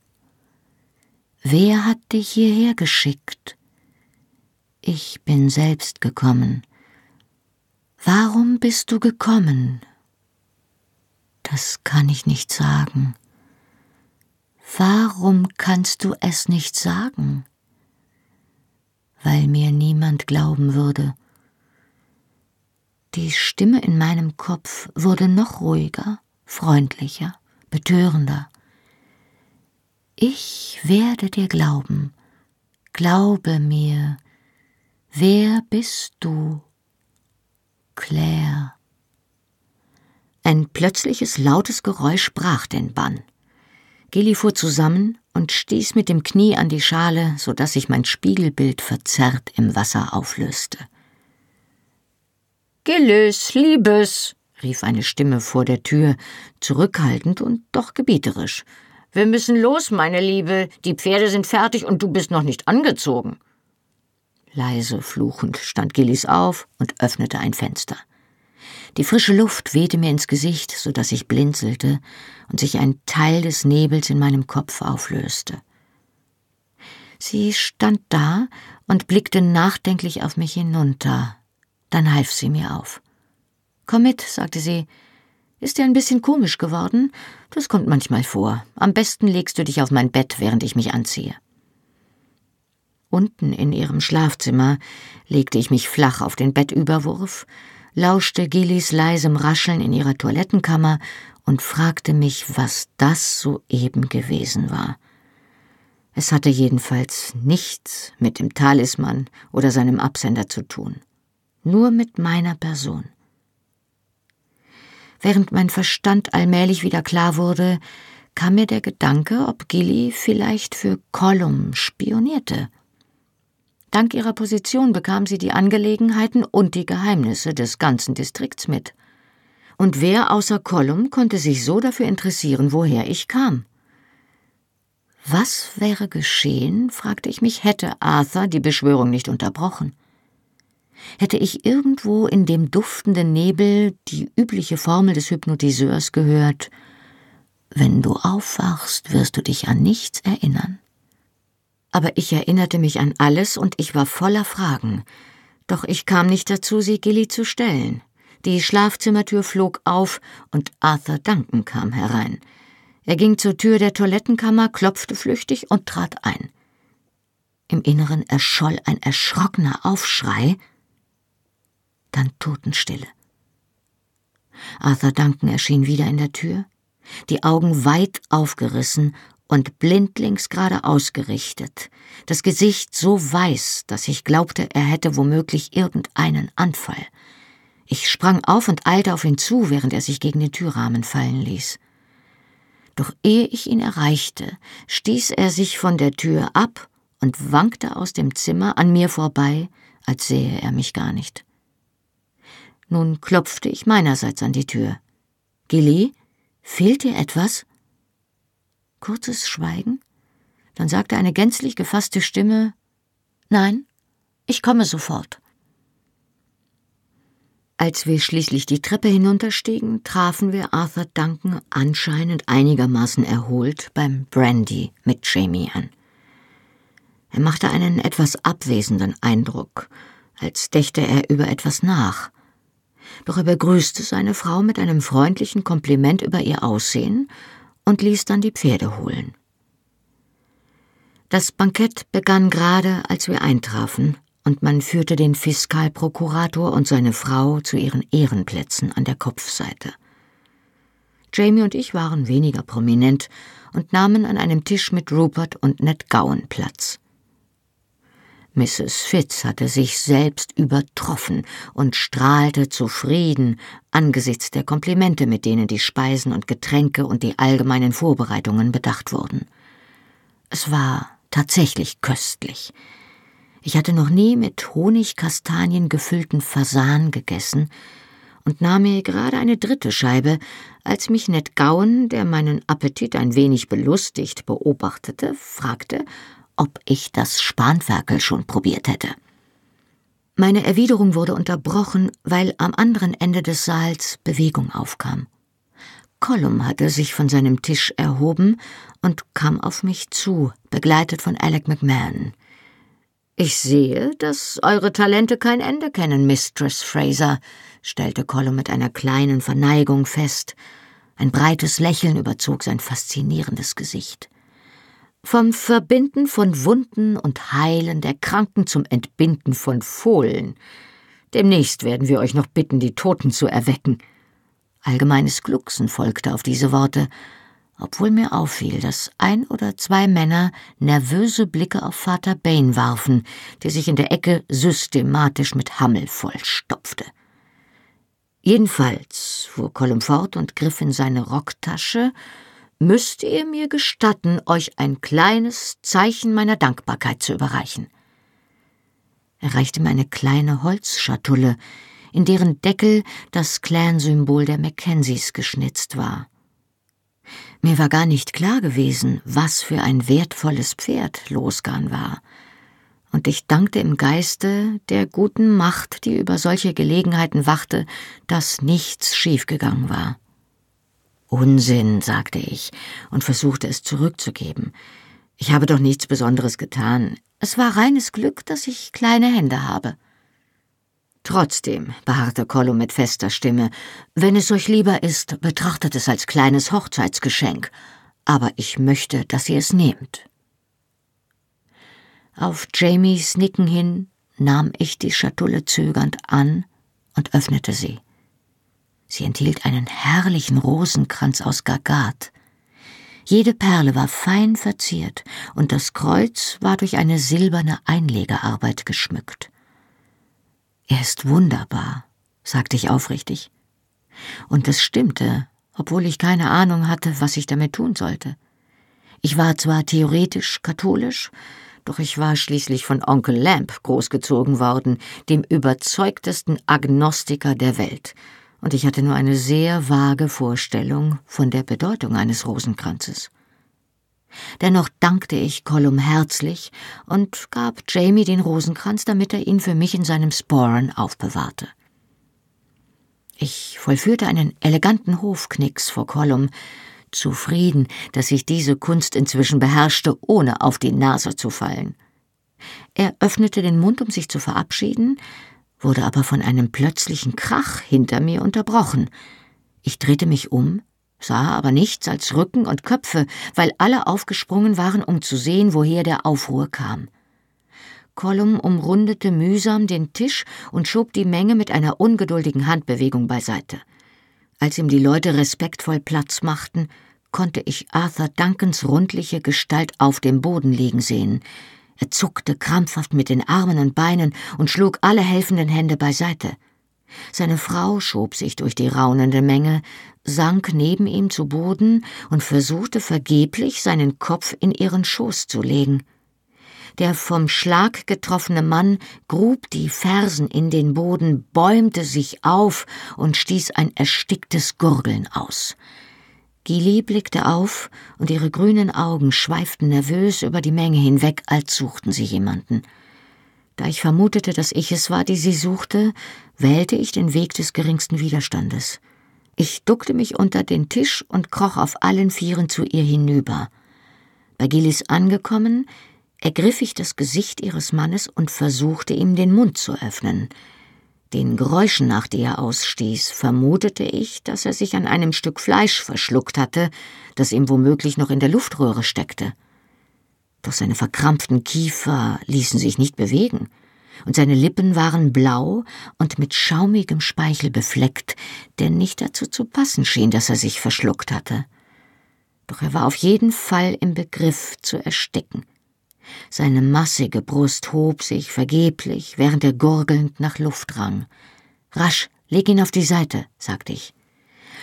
Wer hat dich hierher geschickt? Ich bin selbst gekommen. Warum bist du gekommen? Das kann ich nicht sagen. Warum kannst du es nicht sagen? Weil mir niemand glauben würde. Die Stimme in meinem Kopf wurde noch ruhiger, freundlicher, betörender. Ich werde dir glauben, glaube mir, wer bist du? Claire. Ein plötzliches lautes Geräusch brach den Bann. Gilly fuhr zusammen und stieß mit dem Knie an die Schale, so dass sich mein Spiegelbild verzerrt im Wasser auflöste. Gillis, Liebes, rief eine Stimme vor der Tür, zurückhaltend und doch gebieterisch. Wir müssen los, meine Liebe, die Pferde sind fertig und du bist noch nicht angezogen. Leise fluchend stand Gillis auf und öffnete ein Fenster. Die frische Luft wehte mir ins Gesicht, so dass ich blinzelte und sich ein Teil des Nebels in meinem Kopf auflöste. Sie stand da und blickte nachdenklich auf mich hinunter. Dann half sie mir auf. Komm mit, sagte sie. Ist dir ein bisschen komisch geworden? Das kommt manchmal vor. Am besten legst du dich auf mein Bett, während ich mich anziehe. Unten in ihrem Schlafzimmer legte ich mich flach auf den Bettüberwurf, lauschte Gillis leisem Rascheln in ihrer Toilettenkammer und fragte mich, was das soeben gewesen war. Es hatte jedenfalls nichts mit dem Talisman oder seinem Absender zu tun, nur mit meiner Person. Während mein Verstand allmählich wieder klar wurde, kam mir der Gedanke, ob Gilly vielleicht für Colum spionierte Dank ihrer Position bekam sie die Angelegenheiten und die Geheimnisse des ganzen Distrikts mit. Und wer außer Colum konnte sich so dafür interessieren, woher ich kam? Was wäre geschehen, fragte ich mich, hätte Arthur die Beschwörung nicht unterbrochen? Hätte ich irgendwo in dem duftenden Nebel die übliche Formel des Hypnotiseurs gehört, wenn du aufwachst, wirst du dich an nichts erinnern? aber ich erinnerte mich an alles und ich war voller Fragen. Doch ich kam nicht dazu, sie Gilly zu stellen. Die Schlafzimmertür flog auf und Arthur Duncan kam herein. Er ging zur Tür der Toilettenkammer, klopfte flüchtig und trat ein. Im Inneren erscholl ein erschrockener Aufschrei, dann Totenstille. Arthur Duncan erschien wieder in der Tür, die Augen weit aufgerissen und blindlings gerade ausgerichtet, das Gesicht so weiß, dass ich glaubte, er hätte womöglich irgendeinen Anfall. Ich sprang auf und eilte auf ihn zu, während er sich gegen den Türrahmen fallen ließ. Doch ehe ich ihn erreichte, stieß er sich von der Tür ab und wankte aus dem Zimmer an mir vorbei, als sähe er mich gar nicht. Nun klopfte ich meinerseits an die Tür. Gilly, fehlt dir etwas? Kurzes Schweigen, dann sagte eine gänzlich gefasste Stimme Nein, ich komme sofort. Als wir schließlich die Treppe hinunterstiegen, trafen wir Arthur Duncan anscheinend einigermaßen erholt beim Brandy mit Jamie an. Er machte einen etwas abwesenden Eindruck, als dächte er über etwas nach. Doch er begrüßte seine Frau mit einem freundlichen Kompliment über ihr Aussehen und ließ dann die Pferde holen. Das Bankett begann gerade, als wir eintrafen, und man führte den Fiskalprokurator und seine Frau zu ihren Ehrenplätzen an der Kopfseite. Jamie und ich waren weniger prominent und nahmen an einem Tisch mit Rupert und Ned Gowan Platz. Mrs. Fitz hatte sich selbst übertroffen und strahlte zufrieden angesichts der Komplimente, mit denen die Speisen und Getränke und die allgemeinen Vorbereitungen bedacht wurden. Es war tatsächlich köstlich. Ich hatte noch nie mit Honigkastanien gefüllten Fasan gegessen und nahm mir gerade eine dritte Scheibe, als mich Ned Gowan, der meinen Appetit ein wenig belustigt beobachtete, fragte, ob ich das Spanferkel schon probiert hätte. Meine Erwiderung wurde unterbrochen, weil am anderen Ende des Saals Bewegung aufkam. Colum hatte sich von seinem Tisch erhoben und kam auf mich zu, begleitet von Alec McMahon. Ich sehe, dass eure Talente kein Ende kennen, Mistress Fraser, stellte Colum mit einer kleinen Verneigung fest. Ein breites Lächeln überzog sein faszinierendes Gesicht. Vom Verbinden von Wunden und Heilen der Kranken zum Entbinden von Fohlen. Demnächst werden wir euch noch bitten, die Toten zu erwecken. Allgemeines Glucksen folgte auf diese Worte, obwohl mir auffiel, dass ein oder zwei Männer nervöse Blicke auf Vater Bain warfen, der sich in der Ecke systematisch mit Hammel vollstopfte. Jedenfalls, fuhr Colum fort und griff in seine Rocktasche, müsst ihr mir gestatten, euch ein kleines Zeichen meiner Dankbarkeit zu überreichen. Er reichte mir eine kleine Holzschatulle, in deren Deckel das Clan-Symbol der Mackenzies geschnitzt war. Mir war gar nicht klar gewesen, was für ein wertvolles Pferd Losgarn war. Und ich dankte im Geiste der guten Macht, die über solche Gelegenheiten wachte, dass nichts schiefgegangen war. Unsinn, sagte ich und versuchte es zurückzugeben. Ich habe doch nichts Besonderes getan. Es war reines Glück, dass ich kleine Hände habe. Trotzdem, beharrte Colum mit fester Stimme, wenn es euch lieber ist, betrachtet es als kleines Hochzeitsgeschenk, aber ich möchte, dass ihr es nehmt. Auf Jamies Nicken hin nahm ich die Schatulle zögernd an und öffnete sie. Sie enthielt einen herrlichen Rosenkranz aus Gagat. Jede Perle war fein verziert, und das Kreuz war durch eine silberne Einlegearbeit geschmückt. Er ist wunderbar, sagte ich aufrichtig. Und es stimmte, obwohl ich keine Ahnung hatte, was ich damit tun sollte. Ich war zwar theoretisch katholisch, doch ich war schließlich von Onkel Lamp großgezogen worden, dem überzeugtesten Agnostiker der Welt, und ich hatte nur eine sehr vage Vorstellung von der Bedeutung eines Rosenkranzes. Dennoch dankte ich Colum herzlich und gab Jamie den Rosenkranz, damit er ihn für mich in seinem Sporen aufbewahrte. Ich vollführte einen eleganten Hofknicks vor Colum, zufrieden, dass ich diese Kunst inzwischen beherrschte, ohne auf die Nase zu fallen. Er öffnete den Mund, um sich zu verabschieden, wurde aber von einem plötzlichen Krach hinter mir unterbrochen. Ich drehte mich um sah aber nichts als Rücken und Köpfe, weil alle aufgesprungen waren, um zu sehen, woher der Aufruhr kam. Kollum umrundete mühsam den Tisch und schob die Menge mit einer ungeduldigen Handbewegung beiseite. Als ihm die Leute respektvoll Platz machten, konnte ich Arthur Duncans rundliche Gestalt auf dem Boden liegen sehen. Er zuckte krampfhaft mit den Armen und Beinen und schlug alle helfenden Hände beiseite. Seine Frau schob sich durch die raunende Menge, sank neben ihm zu Boden und versuchte vergeblich, seinen Kopf in ihren Schoß zu legen. Der vom Schlag getroffene Mann grub die Fersen in den Boden, bäumte sich auf und stieß ein ersticktes Gurgeln aus. Gili blickte auf, und ihre grünen Augen schweiften nervös über die Menge hinweg, als suchten sie jemanden. Da ich vermutete, dass ich es war, die sie suchte, wählte ich den Weg des geringsten Widerstandes. Ich duckte mich unter den Tisch und kroch auf allen Vieren zu ihr hinüber. Bei Gillis angekommen, ergriff ich das Gesicht ihres Mannes und versuchte ihm den Mund zu öffnen. Den Geräuschen nach, die er ausstieß, vermutete ich, dass er sich an einem Stück Fleisch verschluckt hatte, das ihm womöglich noch in der Luftröhre steckte. Doch seine verkrampften Kiefer ließen sich nicht bewegen und seine Lippen waren blau und mit schaumigem Speichel befleckt, der nicht dazu zu passen schien, dass er sich verschluckt hatte. Doch er war auf jeden Fall im Begriff zu ersticken. Seine massige Brust hob sich vergeblich, während er gurgelnd nach Luft rang. Rasch, leg ihn auf die Seite, sagte ich.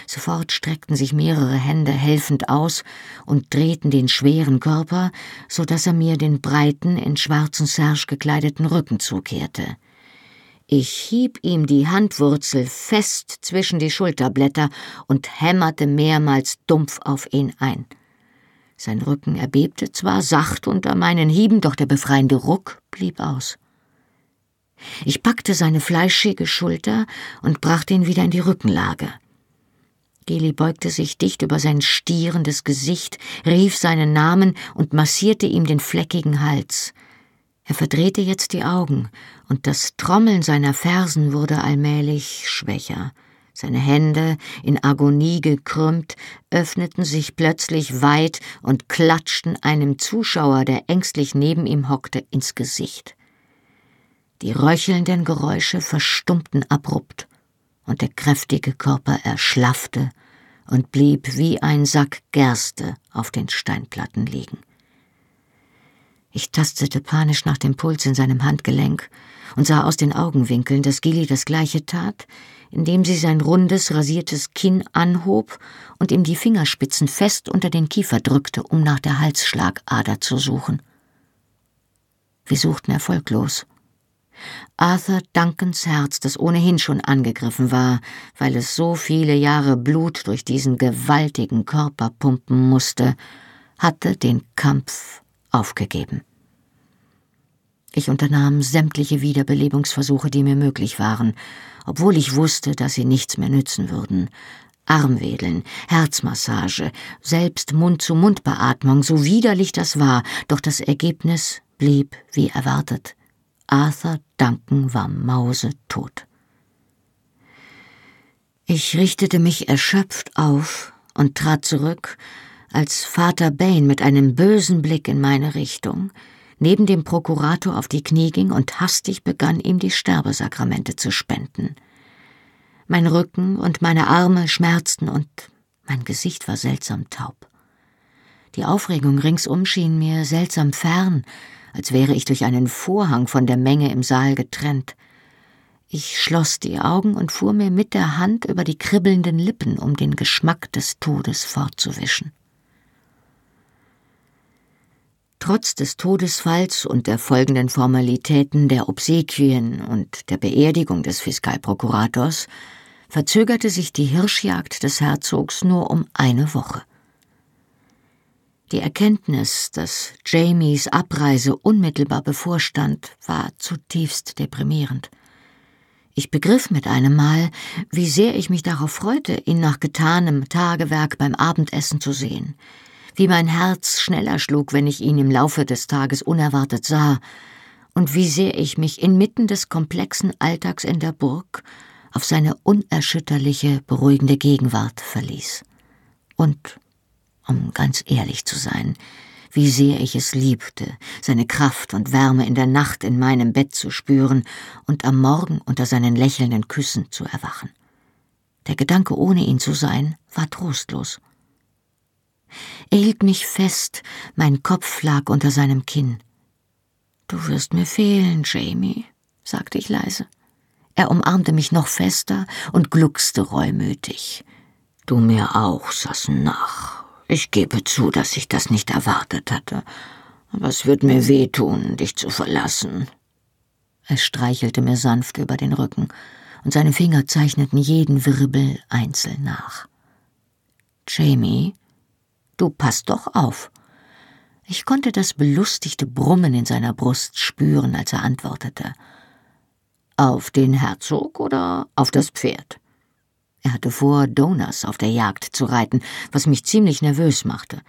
Sofort streckten sich mehrere Hände helfend aus und drehten den schweren Körper, so dass er mir den breiten, in schwarzen Serge gekleideten Rücken zukehrte. Ich hieb ihm die Handwurzel fest zwischen die Schulterblätter und hämmerte mehrmals dumpf auf ihn ein. Sein Rücken erbebte zwar sacht unter meinen Hieben, doch der befreiende Ruck blieb aus. Ich packte seine fleischige Schulter und brachte ihn wieder in die Rückenlage. Geli beugte sich dicht über sein stierendes Gesicht, rief seinen Namen und massierte ihm den fleckigen Hals. Er verdrehte jetzt die Augen, und das Trommeln seiner Fersen wurde allmählich schwächer. Seine Hände, in Agonie gekrümmt, öffneten sich plötzlich weit und klatschten einem Zuschauer, der ängstlich neben ihm hockte, ins Gesicht. Die röchelnden Geräusche verstummten abrupt und der kräftige Körper erschlaffte und blieb wie ein Sack Gerste auf den Steinplatten liegen. Ich tastete panisch nach dem Puls in seinem Handgelenk und sah aus den Augenwinkeln, dass Gilly das gleiche tat, indem sie sein rundes, rasiertes Kinn anhob und ihm die Fingerspitzen fest unter den Kiefer drückte, um nach der Halsschlagader zu suchen. Wir suchten erfolglos. Arthur Duncans Herz, das ohnehin schon angegriffen war, weil es so viele Jahre Blut durch diesen gewaltigen Körper pumpen musste, hatte den Kampf aufgegeben. Ich unternahm sämtliche Wiederbelebungsversuche, die mir möglich waren, obwohl ich wusste, dass sie nichts mehr nützen würden. Armwedeln, Herzmassage, selbst Mund-zu-Mund-Beatmung, so widerlich das war, doch das Ergebnis blieb wie erwartet. Arthur Duncan war mausetot. Ich richtete mich erschöpft auf und trat zurück, als Vater Bain mit einem bösen Blick in meine Richtung neben dem Prokurator auf die Knie ging und hastig begann, ihm die Sterbesakramente zu spenden. Mein Rücken und meine Arme schmerzten und mein Gesicht war seltsam taub. Die Aufregung ringsum schien mir seltsam fern, als wäre ich durch einen Vorhang von der Menge im Saal getrennt. Ich schloss die Augen und fuhr mir mit der Hand über die kribbelnden Lippen, um den Geschmack des Todes fortzuwischen. Trotz des Todesfalls und der folgenden Formalitäten der Obsequien und der Beerdigung des Fiskalprokurators verzögerte sich die Hirschjagd des Herzogs nur um eine Woche. Die Erkenntnis, dass Jamies Abreise unmittelbar bevorstand, war zutiefst deprimierend. Ich begriff mit einem Mal, wie sehr ich mich darauf freute, ihn nach getanem Tagewerk beim Abendessen zu sehen, wie mein Herz schneller schlug, wenn ich ihn im Laufe des Tages unerwartet sah, und wie sehr ich mich inmitten des komplexen Alltags in der Burg auf seine unerschütterliche, beruhigende Gegenwart verließ. Und um ganz ehrlich zu sein, wie sehr ich es liebte, seine Kraft und Wärme in der Nacht in meinem Bett zu spüren und am Morgen unter seinen lächelnden Küssen zu erwachen. Der Gedanke, ohne ihn zu sein, war trostlos. Er hielt mich fest, mein Kopf lag unter seinem Kinn. Du wirst mir fehlen, Jamie, sagte ich leise. Er umarmte mich noch fester und gluckste reumütig. Du mir auch, Sassenach. Ich gebe zu, dass ich das nicht erwartet hatte. Aber es wird mir wehtun, dich zu verlassen. Er streichelte mir sanft über den Rücken, und seine Finger zeichneten jeden Wirbel einzeln nach. Jamie, du passt doch auf. Ich konnte das belustigte Brummen in seiner Brust spüren, als er antwortete. Auf den Herzog oder auf das Pferd? Er hatte vor, Donas auf der Jagd zu reiten, was mich ziemlich nervös machte.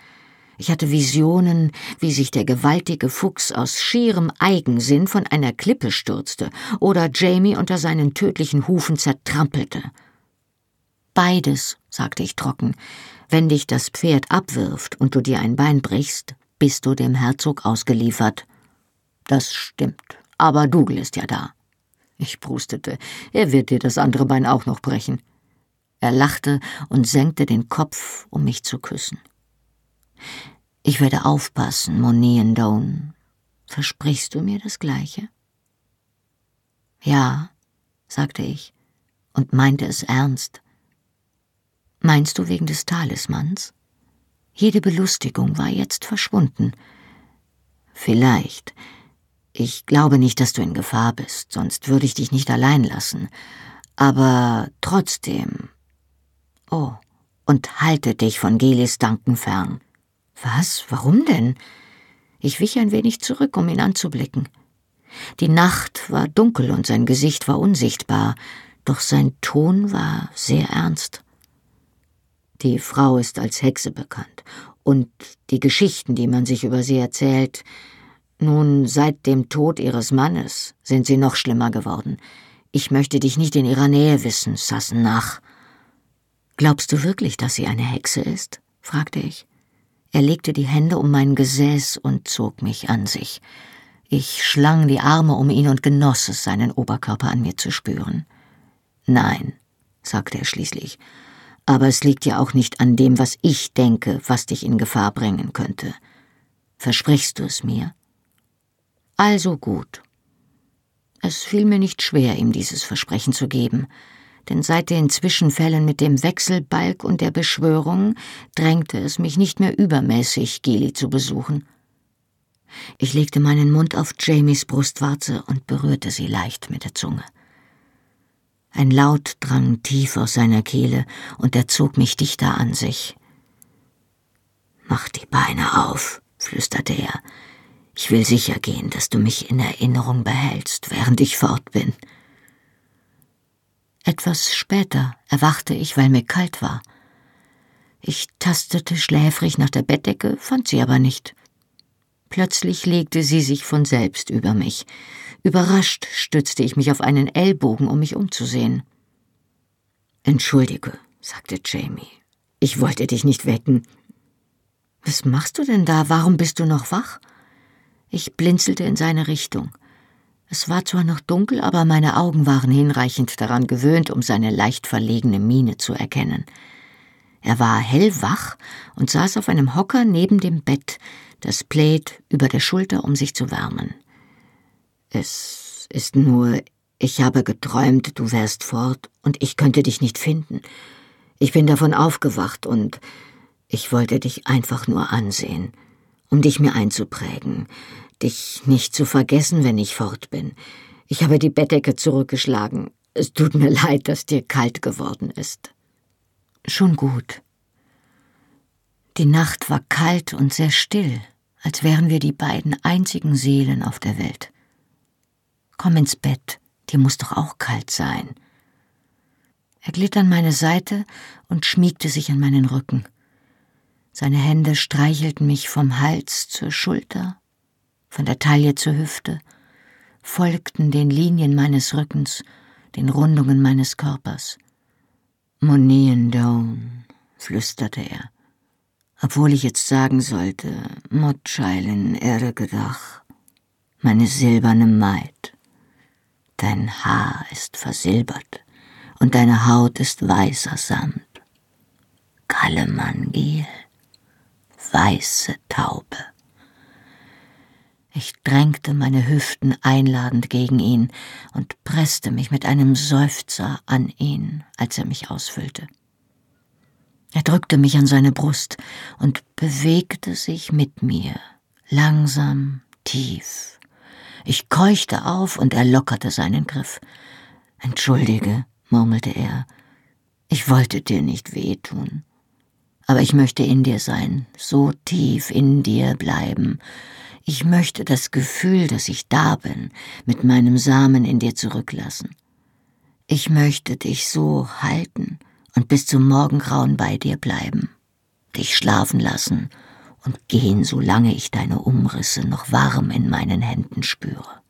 Ich hatte Visionen, wie sich der gewaltige Fuchs aus schierem Eigensinn von einer Klippe stürzte oder Jamie unter seinen tödlichen Hufen zertrampelte. Beides, sagte ich trocken. Wenn dich das Pferd abwirft und du dir ein Bein brichst, bist du dem Herzog ausgeliefert. Das stimmt, aber Dougal ist ja da. Ich prustete. Er wird dir das andere Bein auch noch brechen. Er lachte und senkte den Kopf, um mich zu küssen. Ich werde aufpassen, Monien Doan. Versprichst du mir das Gleiche? Ja, sagte ich und meinte es ernst. Meinst du wegen des Talismans? Jede Belustigung war jetzt verschwunden. Vielleicht. Ich glaube nicht, dass du in Gefahr bist, sonst würde ich dich nicht allein lassen. Aber trotzdem. Oh, und halte dich von Gelis Danken fern. Was? Warum denn? Ich wich ein wenig zurück, um ihn anzublicken. Die Nacht war dunkel und sein Gesicht war unsichtbar, doch sein Ton war sehr ernst. Die Frau ist als Hexe bekannt, und die Geschichten, die man sich über sie erzählt, nun, seit dem Tod ihres Mannes sind sie noch schlimmer geworden. Ich möchte dich nicht in ihrer Nähe wissen, Sassen nach. Glaubst du wirklich, dass sie eine Hexe ist? fragte ich. Er legte die Hände um mein Gesäß und zog mich an sich. Ich schlang die Arme um ihn und genoss es, seinen Oberkörper an mir zu spüren. Nein, sagte er schließlich, aber es liegt ja auch nicht an dem, was ich denke, was dich in Gefahr bringen könnte. Versprichst du es mir? Also gut. Es fiel mir nicht schwer, ihm dieses Versprechen zu geben denn seit den Zwischenfällen mit dem Wechselbalg und der Beschwörung drängte es mich nicht mehr übermäßig, Geli zu besuchen. Ich legte meinen Mund auf Jamies Brustwarze und berührte sie leicht mit der Zunge. Ein Laut drang tief aus seiner Kehle, und er zog mich dichter an sich. Mach die Beine auf, flüsterte er. Ich will sicher gehen, dass du mich in Erinnerung behältst, während ich fort bin. Etwas später erwachte ich, weil mir kalt war. Ich tastete schläfrig nach der Bettdecke, fand sie aber nicht. Plötzlich legte sie sich von selbst über mich. Überrascht stützte ich mich auf einen Ellbogen, um mich umzusehen. Entschuldige, sagte Jamie. Ich wollte dich nicht wecken. Was machst du denn da? Warum bist du noch wach? Ich blinzelte in seine Richtung. Es war zwar noch dunkel, aber meine Augen waren hinreichend daran gewöhnt, um seine leicht verlegene Miene zu erkennen. Er war hellwach und saß auf einem Hocker neben dem Bett, das Plaid über der Schulter, um sich zu wärmen. Es ist nur, ich habe geträumt, du wärst fort und ich könnte dich nicht finden. Ich bin davon aufgewacht und ich wollte dich einfach nur ansehen, um dich mir einzuprägen, dich nicht zu vergessen, wenn ich fort bin. Ich habe die Bettdecke zurückgeschlagen. Es tut mir leid, dass dir kalt geworden ist. Schon gut. Die Nacht war kalt und sehr still, als wären wir die beiden einzigen Seelen auf der Welt. Komm ins Bett, dir muss doch auch kalt sein. Er glitt an meine Seite und schmiegte sich an meinen Rücken. Seine Hände streichelten mich vom Hals zur Schulter von der Taille zur Hüfte, folgten den Linien meines Rückens, den Rundungen meines Körpers. Monien Down, flüsterte er, obwohl ich jetzt sagen sollte, Motscheilen Ergedach, meine silberne Maid. Dein Haar ist versilbert und deine Haut ist weißer Sand. Kallemangil, weiße Taube. Ich drängte meine Hüften einladend gegen ihn und presste mich mit einem Seufzer an ihn, als er mich ausfüllte. Er drückte mich an seine Brust und bewegte sich mit mir, langsam, tief. Ich keuchte auf und er lockerte seinen Griff. Entschuldige, murmelte er, ich wollte dir nicht wehtun, aber ich möchte in dir sein, so tief in dir bleiben, Ich möchte das Gefühl, dass ich da bin, mit meinem Samen in dir zurücklassen. Ich möchte dich so halten und bis zum Morgengrauen bei dir bleiben, dich schlafen lassen und gehen, solange ich deine Umrisse noch warm in meinen Händen spüre.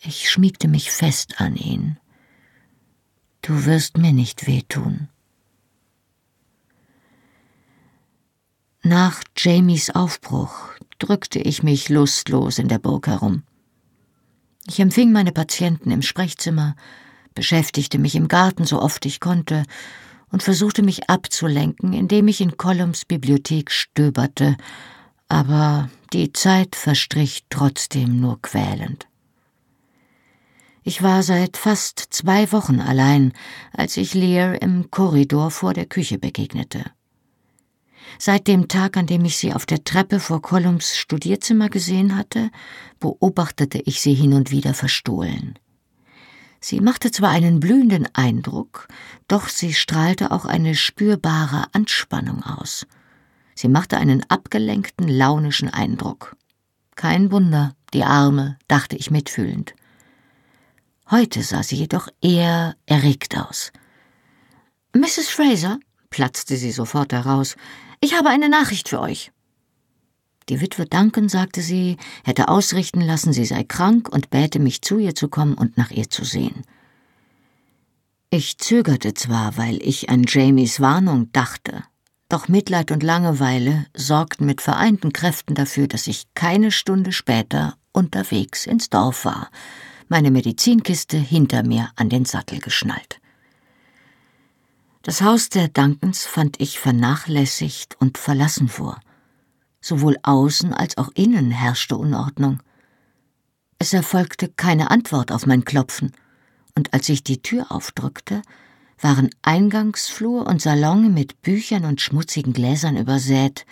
Ich schmiegte mich fest an ihn. Du wirst mir nicht wehtun. Nach Jamies Aufbruch drückte ich mich lustlos in der Burg herum. Ich empfing meine Patienten im Sprechzimmer, beschäftigte mich im Garten so oft ich konnte und versuchte mich abzulenken, indem ich in Columns Bibliothek stöberte, aber die Zeit verstrich trotzdem nur quälend. Ich war seit fast zwei Wochen allein, als ich Lear im Korridor vor der Küche begegnete. Seit dem Tag, an dem ich sie auf der Treppe vor Columns Studierzimmer gesehen hatte, beobachtete ich sie hin und wieder verstohlen. Sie machte zwar einen blühenden Eindruck, doch sie strahlte auch eine spürbare Anspannung aus. Sie machte einen abgelenkten, launischen Eindruck. Kein Wunder, die Arme, dachte ich mitfühlend. Heute sah sie jedoch eher erregt aus. Mrs. Fraser, platzte sie sofort heraus, ich habe eine Nachricht für euch. Die Witwe Duncan, sagte sie, hätte ausrichten lassen, sie sei krank und bäte mich zu ihr zu kommen und nach ihr zu sehen. Ich zögerte zwar, weil ich an Jamies Warnung dachte, doch Mitleid und Langeweile sorgten mit vereinten Kräften dafür, dass ich keine Stunde später unterwegs ins Dorf war, meine Medizinkiste hinter mir an den Sattel geschnallt. Das Haus der Duncans fand ich vernachlässigt und verlassen vor. Sowohl außen als auch innen herrschte Unordnung. Es erfolgte keine Antwort auf mein Klopfen, und als ich die Tür aufdrückte, waren Eingangsflur und Salon mit Büchern und schmutzigen Gläsern übersät,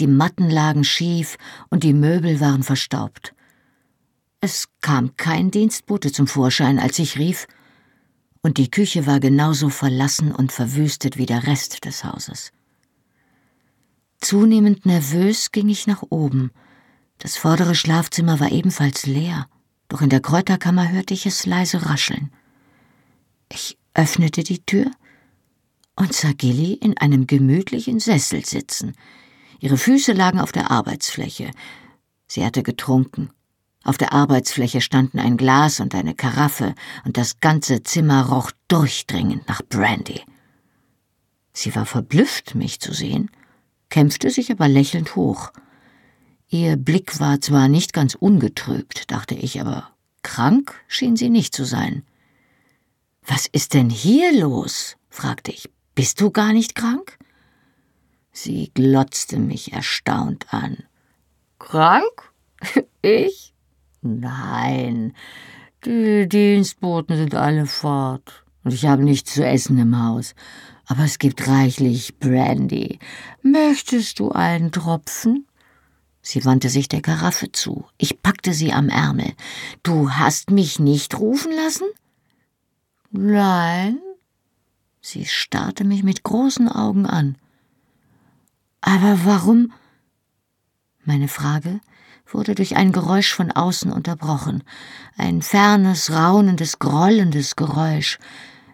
die Matten lagen schief und die Möbel waren verstaubt. Es kam kein Dienstbote zum Vorschein, als ich rief, und die Küche war genauso verlassen und verwüstet wie der Rest des Hauses. Zunehmend nervös ging ich nach oben. Das vordere Schlafzimmer war ebenfalls leer, doch in der Kräuterkammer hörte ich es leise rascheln. Ich öffnete die Tür und sah Gilly in einem gemütlichen Sessel sitzen. Ihre Füße lagen auf der Arbeitsfläche. Sie hatte getrunken. Auf der Arbeitsfläche standen ein Glas und eine Karaffe, und das ganze Zimmer roch durchdringend nach Brandy. Sie war verblüfft, mich zu sehen kämpfte sich aber lächelnd hoch. Ihr Blick war zwar nicht ganz ungetrübt, dachte ich, aber krank schien sie nicht zu sein. Was ist denn hier los? fragte ich. Bist du gar nicht krank? Sie glotzte mich erstaunt an. Krank? Ich? Nein, die Dienstboten sind alle fort, und ich habe nichts zu essen im Haus aber es gibt reichlich Brandy. Möchtest du einen Tropfen? Sie wandte sich der Karaffe zu. Ich packte sie am Ärmel. Du hast mich nicht rufen lassen? Nein. Sie starrte mich mit großen Augen an. Aber warum? Meine Frage wurde durch ein Geräusch von außen unterbrochen, ein fernes, raunendes, grollendes Geräusch,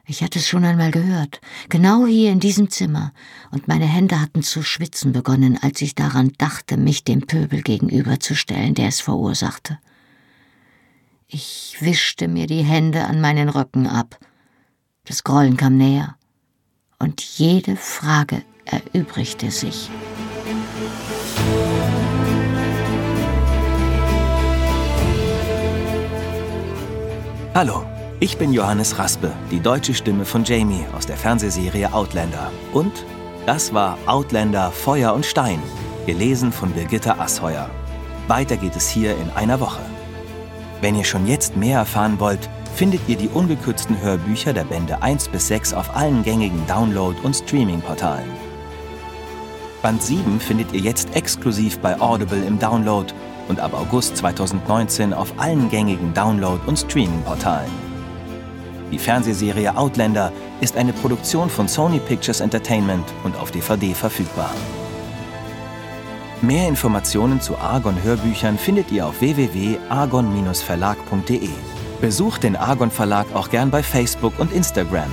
ich hatte es schon einmal gehört, genau hier in diesem Zimmer, und meine Hände hatten zu schwitzen begonnen, als ich daran dachte, mich dem Pöbel gegenüberzustellen, der es verursachte. Ich wischte mir die Hände an meinen Röcken ab. Das Grollen kam näher, und jede Frage erübrigte sich. Hallo, ich bin Johannes Raspe, die deutsche Stimme von Jamie aus der Fernsehserie Outlander. Und das war Outlander Feuer und Stein, gelesen von Birgitta Asheuer. Weiter geht es hier in einer Woche. Wenn ihr schon jetzt mehr erfahren wollt, findet ihr die ungekürzten Hörbücher der Bände 1 bis 6 auf allen gängigen Download- und Streaming-Portalen. Band 7 findet ihr jetzt exklusiv bei Audible im Download und ab August 2019 auf allen gängigen Download- und Streaming-Portalen. Die Fernsehserie Outlander ist eine Produktion von Sony Pictures Entertainment und auf DVD verfügbar. Mehr Informationen zu Argon Hörbüchern findet ihr auf www.argon-verlag.de. Besucht den Argon Verlag auch gern bei Facebook und Instagram.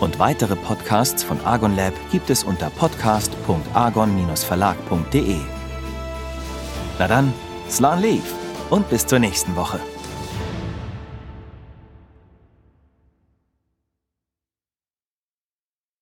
Und weitere Podcasts von Argon Lab gibt es unter podcast.argon-verlag.de. Na dann, Slan Leaf und bis zur nächsten Woche.